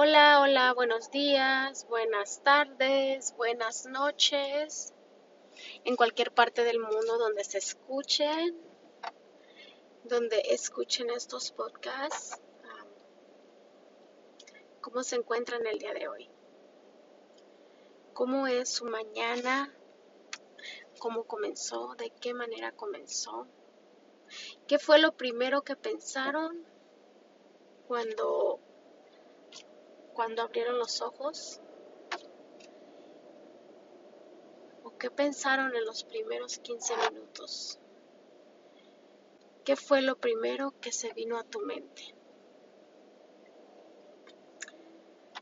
Hola, hola, buenos días, buenas tardes, buenas noches, en cualquier parte del mundo donde se escuchen, donde escuchen estos podcasts. ¿Cómo se encuentran el día de hoy? ¿Cómo es su mañana? ¿Cómo comenzó? ¿De qué manera comenzó? ¿Qué fue lo primero que pensaron cuando, cuando abrieron los ojos? ¿O qué pensaron en los primeros 15 minutos? ¿Qué fue lo primero que se vino a tu mente?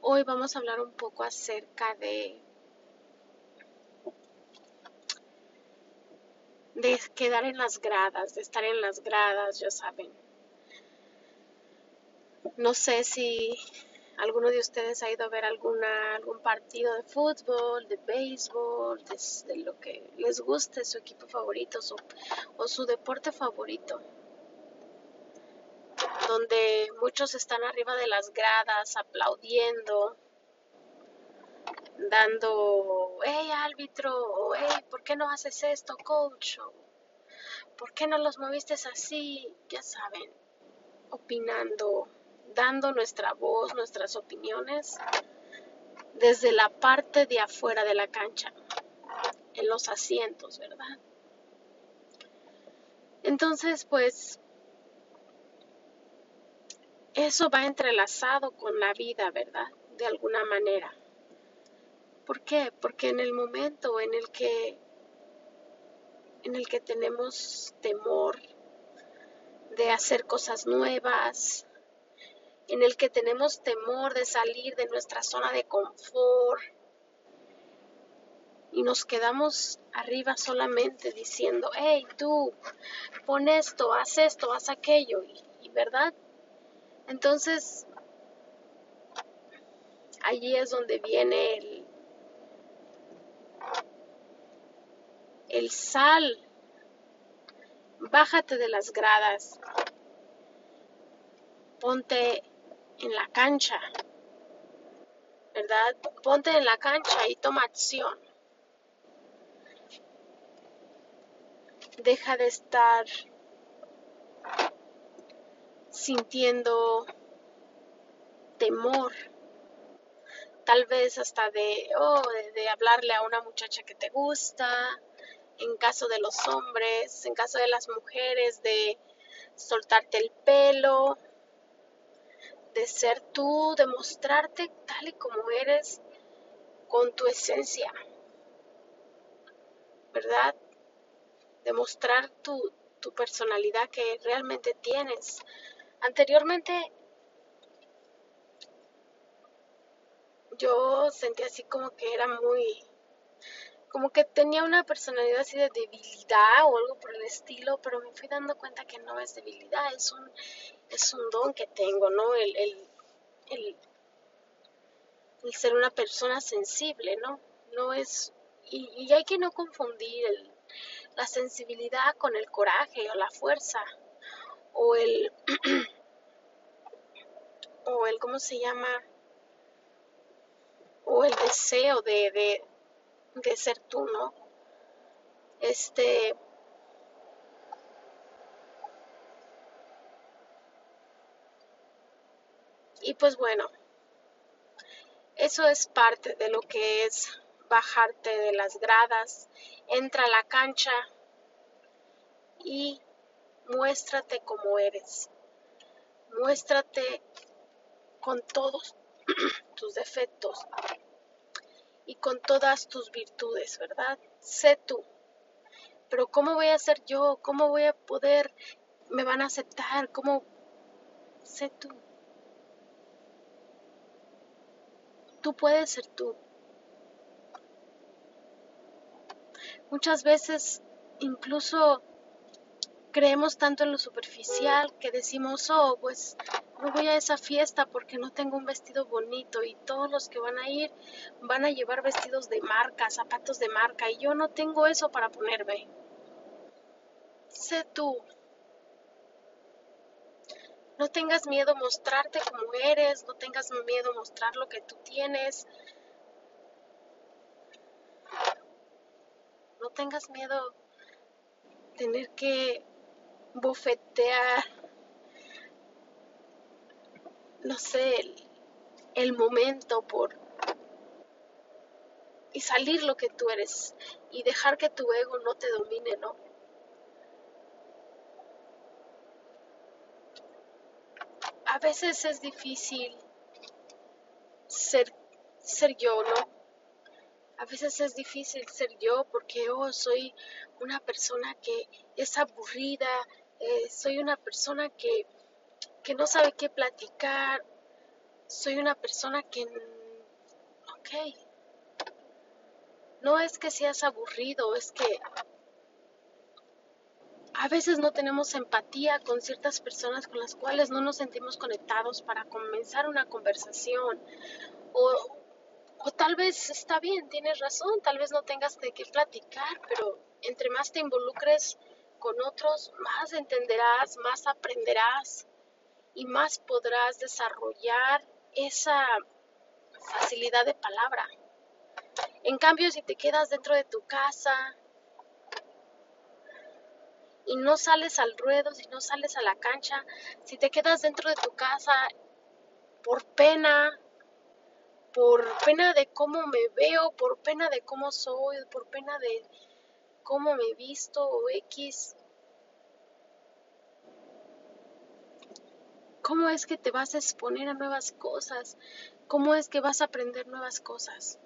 Hoy vamos a hablar un poco acerca de, de quedar en las gradas, de estar en las gradas, ya saben. No sé si alguno de ustedes ha ido a ver alguna, algún partido de fútbol, de béisbol, de, lo que les guste, su equipo favorito o su deporte favorito, donde muchos están arriba de las gradas aplaudiendo, dando, hey árbitro, o hey, ¿por qué no haces esto, coach? ¿por qué no los moviste así? Ya saben, opinando, dando nuestra voz, nuestras opiniones desde la parte de afuera de la cancha, en los asientos, ¿verdad? Entonces, pues eso va entrelazado con la vida, ¿verdad? De alguna manera. ¿Por qué? Porque en el momento en el que en el que tenemos temor de hacer cosas nuevas, en el que tenemos temor de salir de nuestra zona de confort. Y nos quedamos arriba solamente diciendo, hey, tú, pon esto, haz esto, haz aquello, y, y ¿verdad? Entonces, allí es donde viene el, el sal, bájate de las gradas, ponte en la cancha, ¿verdad? Ponte en la cancha y toma acción. Deja de estar sintiendo temor, tal vez hasta de, oh, de, hablarle a una muchacha que te gusta, en caso de los hombres, en caso de las mujeres, de soltarte el pelo, de ser tú, de mostrarte tal y como eres con tu esencia, ¿verdad? De mostrar tu, tu personalidad que realmente tienes. Anteriormente yo sentí así como que era muy, como que tenía una personalidad así de debilidad o algo por el estilo, pero me fui dando cuenta que no es debilidad, es un, es un don que tengo, ¿no? El, el, el, ser una persona sensible, ¿no? No es, y, hay que no confundir la sensibilidad con el coraje o la fuerza o el, o el, ¿cómo se llama? O el deseo de, de, de ser tú, ¿no? Este, y pues bueno, eso es parte de lo que es bajarte de las gradas, entra a la cancha y muéstrate como eres, muéstrate con todos tus defectos y con todas tus virtudes, ¿verdad? Sé tú. Pero ¿cómo voy a ser yo? ¿Cómo voy a poder? ¿Me van a aceptar? ¿Cómo? Sé tú. Tú puedes ser tú. Muchas veces incluso creemos tanto en lo superficial que decimos, oh, pues no voy a esa fiesta porque no tengo un vestido bonito y todos los que van a ir van a llevar vestidos de marca, zapatos de marca y yo no tengo eso para ponerme. Sé tú, No tengas miedo mostrarte como eres, no tengas miedo mostrar lo que tú tienes. No tengas miedo tener que bofetear, no sé, el, el momento por y salir lo que tú eres y dejar que tu ego no te domine, ¿no? A veces es difícil ser, ser yo, ¿no? A veces es difícil ser yo porque oh, soy una persona que es aburrida, eh, soy una persona que, que no sabe qué platicar, soy una persona que, ok, no es que seas aburrido, es que a veces no tenemos empatía con ciertas personas con las cuales no nos sentimos conectados para comenzar una conversación. O, o tal vez está bien, tienes razón, tal vez no tengas de qué platicar, pero entre más te involucres con otros, más entenderás, más aprenderás y más podrás desarrollar esa facilidad de palabra. En cambio, si te quedas dentro de tu casa y no sales al ruedo, si no sales a la cancha, si te quedas dentro de tu casa por pena, por pena de cómo me veo, por pena de cómo soy, por pena de cómo me visto o X, ¿cómo es que te vas a exponer a nuevas cosas? ¿Cómo es que vas a aprender nuevas cosas?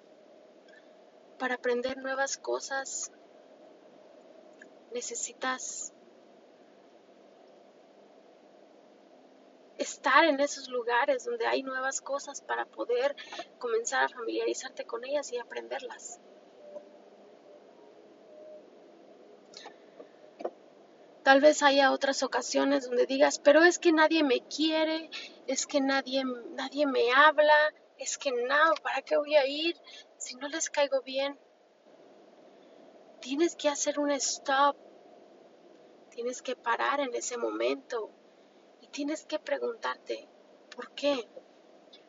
para aprender nuevas cosas necesitas estar en esos lugares donde hay nuevas cosas para poder comenzar a familiarizarte con ellas y aprenderlas. Tal vez haya otras ocasiones donde digas, pero es que nadie me quiere, es que nadie, nadie me habla, es que no, ¿para qué voy a ir? si no les caigo bien, tienes que hacer un stop, tienes que parar en ese momento y tienes que preguntarte, ¿por qué?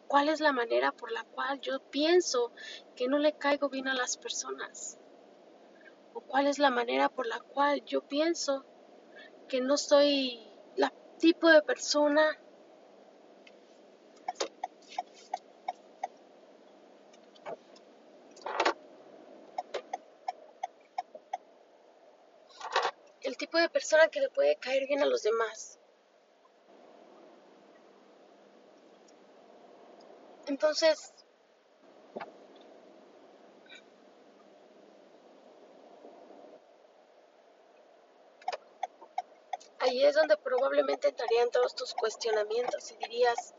¿Cuál es la manera por la cual yo pienso que no le caigo bien a las personas? ¿O cuál es la manera por la cual yo pienso que no soy la tipo de persona tipo de persona que le puede caer bien a los demás. Entonces, ahí es donde probablemente entrarían todos tus cuestionamientos y dirías,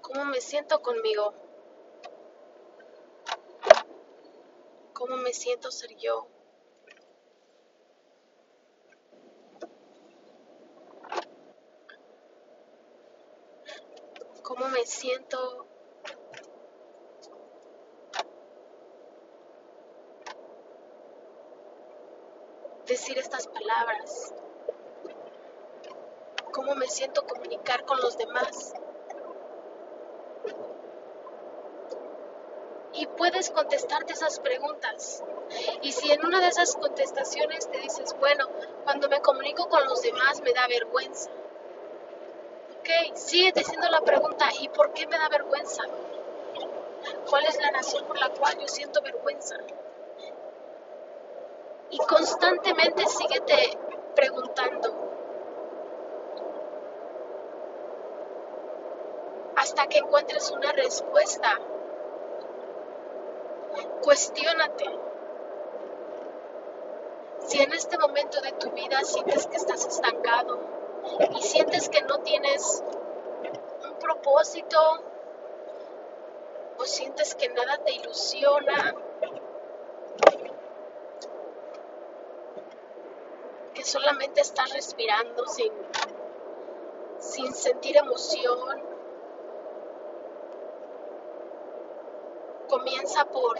¿cómo me siento conmigo? cómo me siento ser yo. Cómo me siento decir estas palabras. Cómo me siento comunicar con los demás. y puedes contestarte esas preguntas. Y si en una de esas contestaciones te dices, bueno, cuando me comunico con los demás me da vergüenza. Ok, sigue diciendo la pregunta, ¿y por qué me da vergüenza? ¿Cuál es la razón por la cual yo siento vergüenza? Y constantemente síguete preguntando. Hasta que encuentres una respuesta Cuestiónate. Si en este momento de tu vida sientes que estás estancado y sientes que no tienes un propósito o sientes que nada te ilusiona, solamente estás respirando sin, sin sentir emoción, comienza por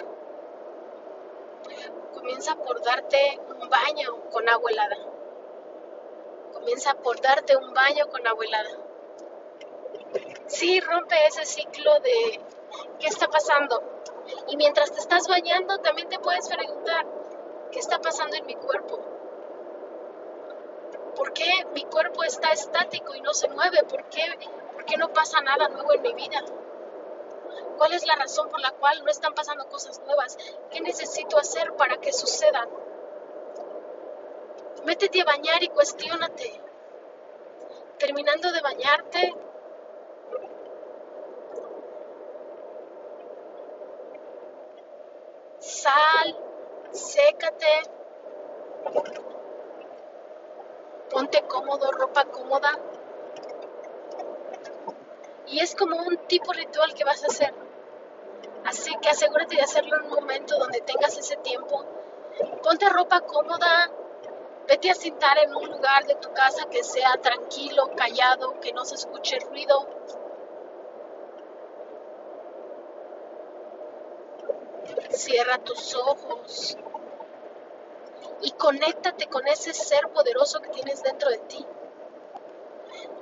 comienza por darte un baño con agua helada. Comienza por darte un baño con abuelada. Sí, rompe ese ciclo de qué está pasando. Y mientras te estás bañando, también te puedes preguntar, ¿qué está pasando en mi cuerpo? ¿Por qué mi cuerpo está estático y no se mueve? ¿Por qué, ¿Por qué no pasa nada nuevo en mi vida? ¿Cuál es la razón por la cual no están pasando cosas nuevas? ¿Qué necesito hacer para que sucedan? Métete a bañar y cuestiónate. Terminando de bañarte, sal, sécate, ponte cómodo, ropa cómoda. Y es como un tipo ritual que vas a hacer. Así que asegúrate de hacerlo en un momento donde tengas ese tiempo. Ponte ropa cómoda, vete a sentar en un lugar de tu casa que sea tranquilo, callado, que no se escuche ruido. Cierra tus ojos y conéctate con ese ser poderoso que tienes dentro de ti.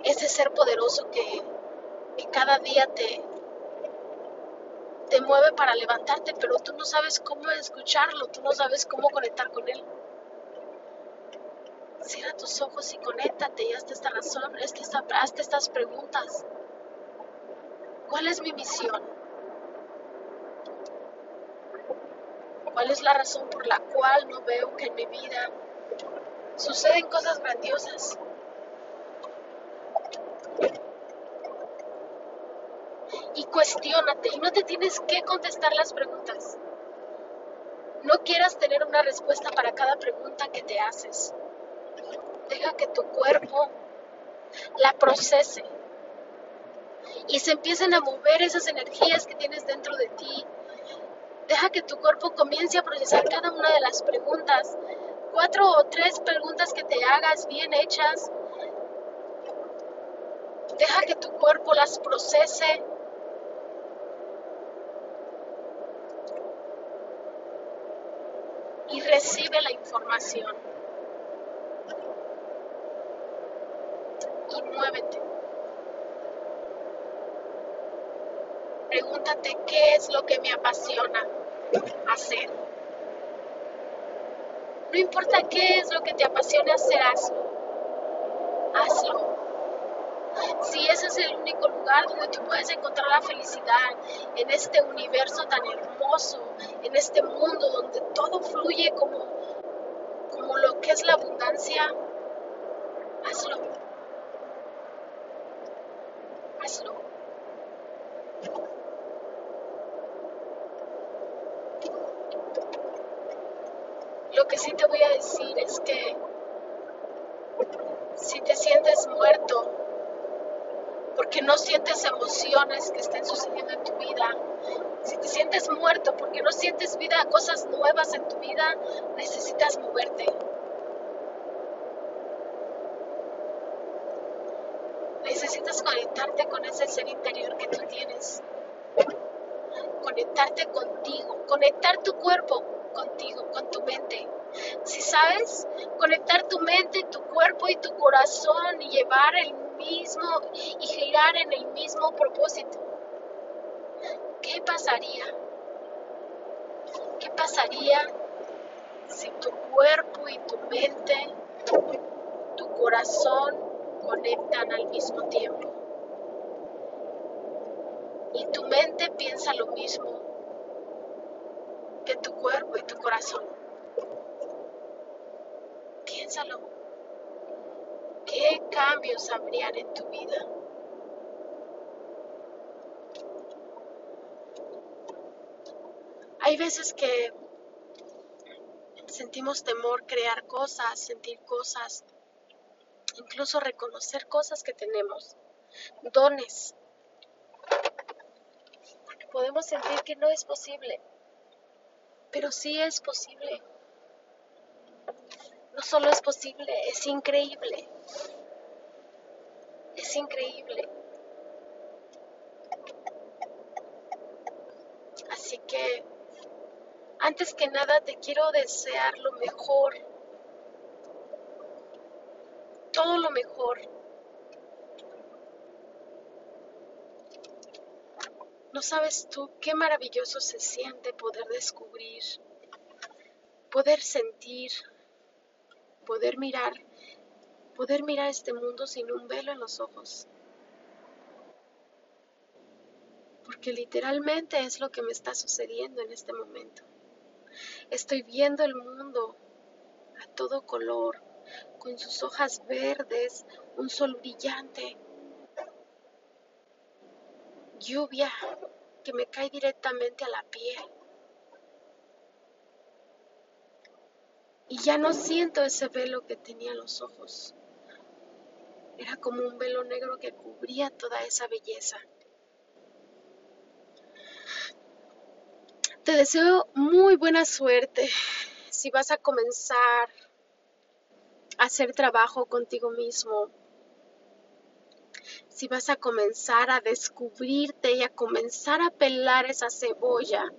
Ese ser poderoso que, cada día te, te mueve para levantarte, pero tú no sabes cómo escucharlo, tú no sabes cómo conectar con él. Cierra tus ojos y conéctate y hazte esta razón, hazte estas preguntas. ¿Cuál es mi misión? ¿Cuál es la razón por la cual no veo que en mi vida suceden cosas grandiosas? y cuestiónate y no te tienes que contestar las preguntas. No quieras tener una respuesta para cada pregunta que te haces. Deja que tu cuerpo la procese y se empiecen a mover esas energías que tienes dentro de ti. Deja que tu cuerpo comience a procesar cada una de las preguntas. Cuatro o tres preguntas que te hagas bien hechas. Deja que tu cuerpo las procese y recibe la información. Y muévete. Pregúntate qué es lo que me apasiona hacer. No importa qué es lo que te apasiona hacer, hazlo. Hazlo. Si ese es el único lugar donde tú puedes encontrar la felicidad, en este universo tan hermoso, en este mundo donde todo fluye como, como lo que es la abundancia, hazlo. Hazlo. Lo que sí te voy a decir es que si te sientes muerto, porque no sientes emociones que estén sucediendo en tu vida, si te sientes muerto porque no sientes vida, cosas nuevas en tu vida, necesitas moverte. Necesitas conectarte con ese ser interior que tú tienes. Conectarte contigo, conectar tu cuerpo contigo, con tu mente. Si sabes, conectar tu mente, tu cuerpo y tu corazón y llevar el mismo y girar en el mismo propósito. ¿Qué pasaría? ¿Qué pasaría si tu cuerpo y tu mente, tu corazón conectan al mismo tiempo? Y tu mente piensa lo mismo que tu cuerpo y tu corazón. Piénsalo. ¿Qué cambios habrían en tu vida? Hay veces que sentimos temor crear cosas, sentir cosas, incluso reconocer cosas que tenemos, dones. Podemos sentir que no es posible, pero sí es posible. No solo es posible, es increíble. Es increíble. Así que antes que nada te quiero desear lo mejor. todo lo mejor. No sabes tú qué maravilloso se siente poder descubrir, poder sentir, poder mirar, poder mirar este mundo sin un velo en los ojos. Porque literalmente es lo que me está sucediendo en este momento. Estoy viendo el mundo a todo color, con sus hojas verdes, un sol brillante, lluvia que me cae directamente a la piel. Y ya no siento ese velo que tenía en los ojos. Era como un velo negro que cubría toda esa belleza. Te deseo muy buena suerte si vas a comenzar a hacer trabajo contigo mismo, si vas a comenzar a descubrirte y a comenzar a pelar esa cebolla.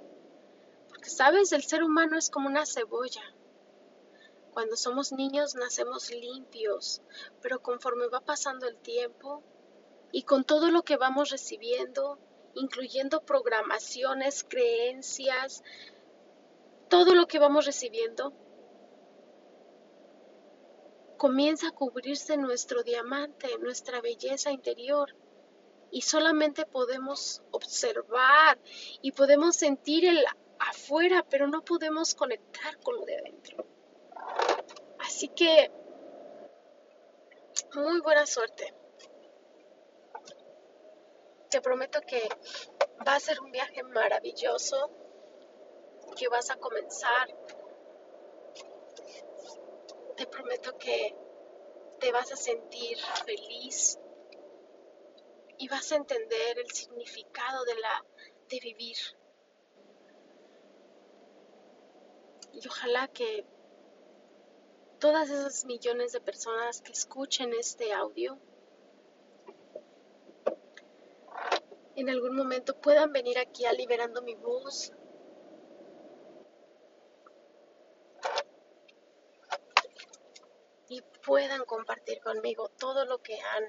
Porque sabes, el ser humano es como una cebolla. Cuando somos niños nacemos limpios, pero conforme va pasando el tiempo y con todo lo que vamos recibiendo, incluyendo programaciones, creencias, todo lo que vamos recibiendo, comienza a cubrirse nuestro diamante, nuestra belleza interior. Y solamente podemos observar y podemos sentir el afuera, pero no podemos conectar con lo de adentro. Así que, muy buena suerte te prometo que va a ser un viaje maravilloso, que vas a comenzar. Prometo que te vas a sentir feliz y vas a entender el significado de la de vivir. Y ojalá que todas esas millones de personas que escuchen este audio en algún momento puedan venir aquí a liberando mi voz. Y puedan compartir conmigo todo lo que han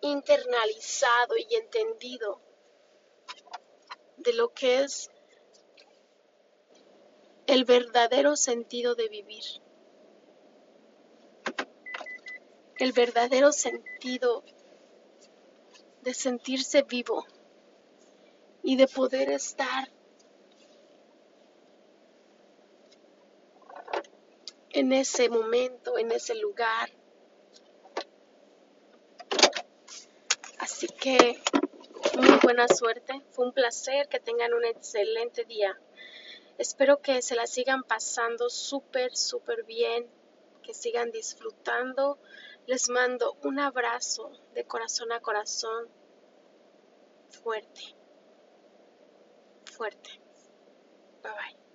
internalizado y entendido de lo que es el verdadero sentido de vivir. El verdadero sentido de sentirse vivo y de poder estar en ese momento, en ese lugar. Así que muy buena suerte, fue un placer que tengan un excelente día. Espero que se la sigan pasando súper, súper bien, que sigan disfrutando les mando un abrazo de corazón a corazón fuerte, fuerte. Bye bye.